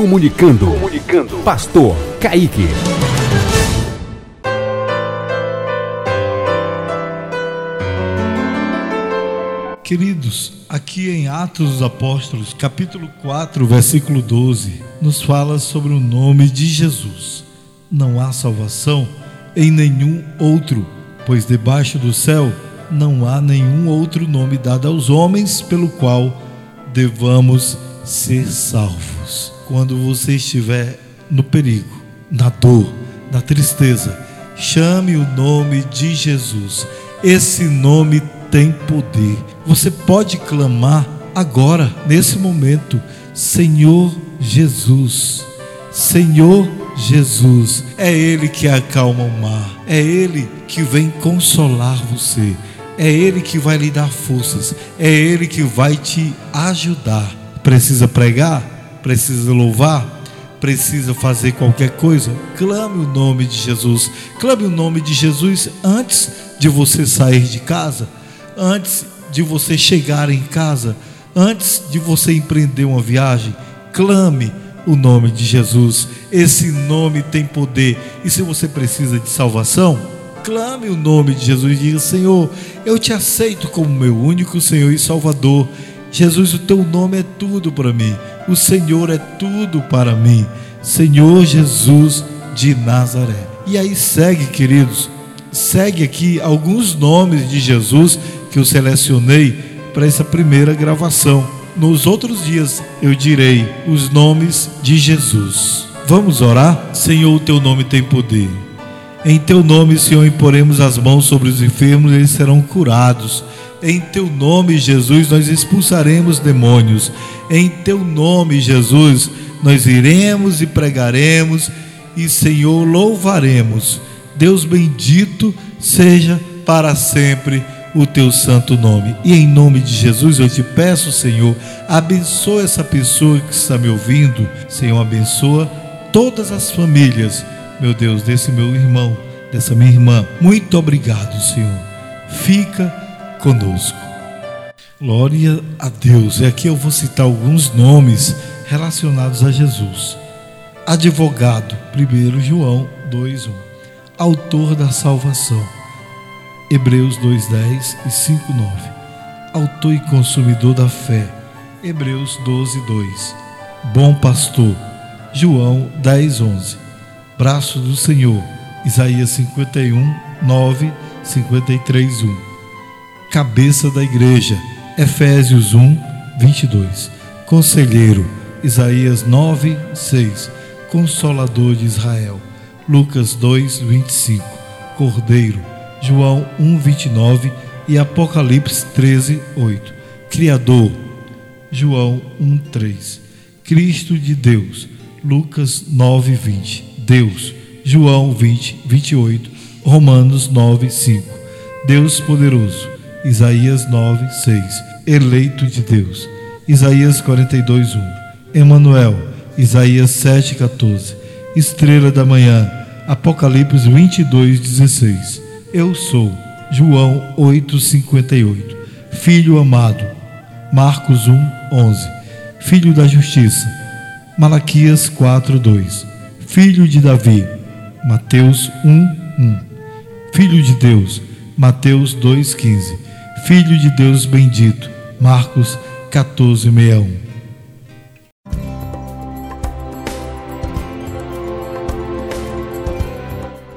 Comunicando. Comunicando. Pastor Kaique. Queridos, aqui em Atos dos Apóstolos, capítulo 4, versículo 12, nos fala sobre o nome de Jesus. Não há salvação em nenhum outro, pois debaixo do céu não há nenhum outro nome dado aos homens pelo qual devamos ser salvos. Quando você estiver no perigo, na dor, na tristeza, chame o nome de Jesus. Esse nome tem poder. Você pode clamar agora, nesse momento, Senhor Jesus. Senhor Jesus, é Ele que acalma o mar, é Ele que vem consolar você, é Ele que vai lhe dar forças, é Ele que vai te ajudar. Precisa pregar? Precisa louvar? Precisa fazer qualquer coisa? Clame o nome de Jesus, clame o nome de Jesus antes de você sair de casa antes de você chegar em casa, antes de você empreender uma viagem, clame o nome de Jesus. Esse nome tem poder. E se você precisa de salvação, clame o nome de Jesus e diga: Senhor, eu te aceito como meu único Senhor e Salvador. Jesus, o teu nome é tudo para mim. O Senhor é tudo para mim. Senhor Jesus de Nazaré. E aí segue, queridos, segue aqui alguns nomes de Jesus que eu selecionei para essa primeira gravação. Nos outros dias eu direi os nomes de Jesus. Vamos orar? Senhor, o teu nome tem poder. Em teu nome, Senhor, imporemos as mãos sobre os enfermos eles serão curados. Em teu nome, Jesus, nós expulsaremos demônios. Em teu nome, Jesus, nós iremos e pregaremos e, Senhor, louvaremos. Deus bendito seja para sempre o teu santo nome. E em nome de Jesus eu te peço, Senhor, abençoa essa pessoa que está me ouvindo. Senhor, abençoa todas as famílias, meu Deus, desse meu irmão, dessa minha irmã. Muito obrigado, Senhor. Fica conosco. Glória a Deus. E aqui eu vou citar alguns nomes relacionados a Jesus. Advogado, 1 João 2:1. Autor da salvação Hebreus 2:10 e 5:9. Autor e consumidor da fé. Hebreus 12:2. Bom pastor. João 10:11. Braço do Senhor. Isaías 51 9 53 1. Cabeça da igreja. Efésios 1 22. Conselheiro. Isaías 9 6. Consolador de Israel. Lucas 2 25. Cordeiro João 1:29 e Apocalipse 13:8. Criador, João 1:3. Cristo de Deus, Lucas 9:20. Deus, João 20, 28, Romanos 9, 5. Deus poderoso, Isaías 9, 6. Eleito de Deus, Isaías 42, 1. Emanuel, Isaías 7, 14. Estrela da manhã, Apocalipse 22, 16. Eu sou. João 8:58. Filho amado. Marcos 1:11. Filho da justiça. Malaquias 4:2. Filho de Davi. Mateus 1:1. Filho de Deus. Mateus 2:15. Filho de Deus bendito. Marcos 14:61.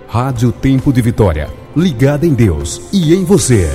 Rádio Tempo de Vitória ligada em Deus e em você.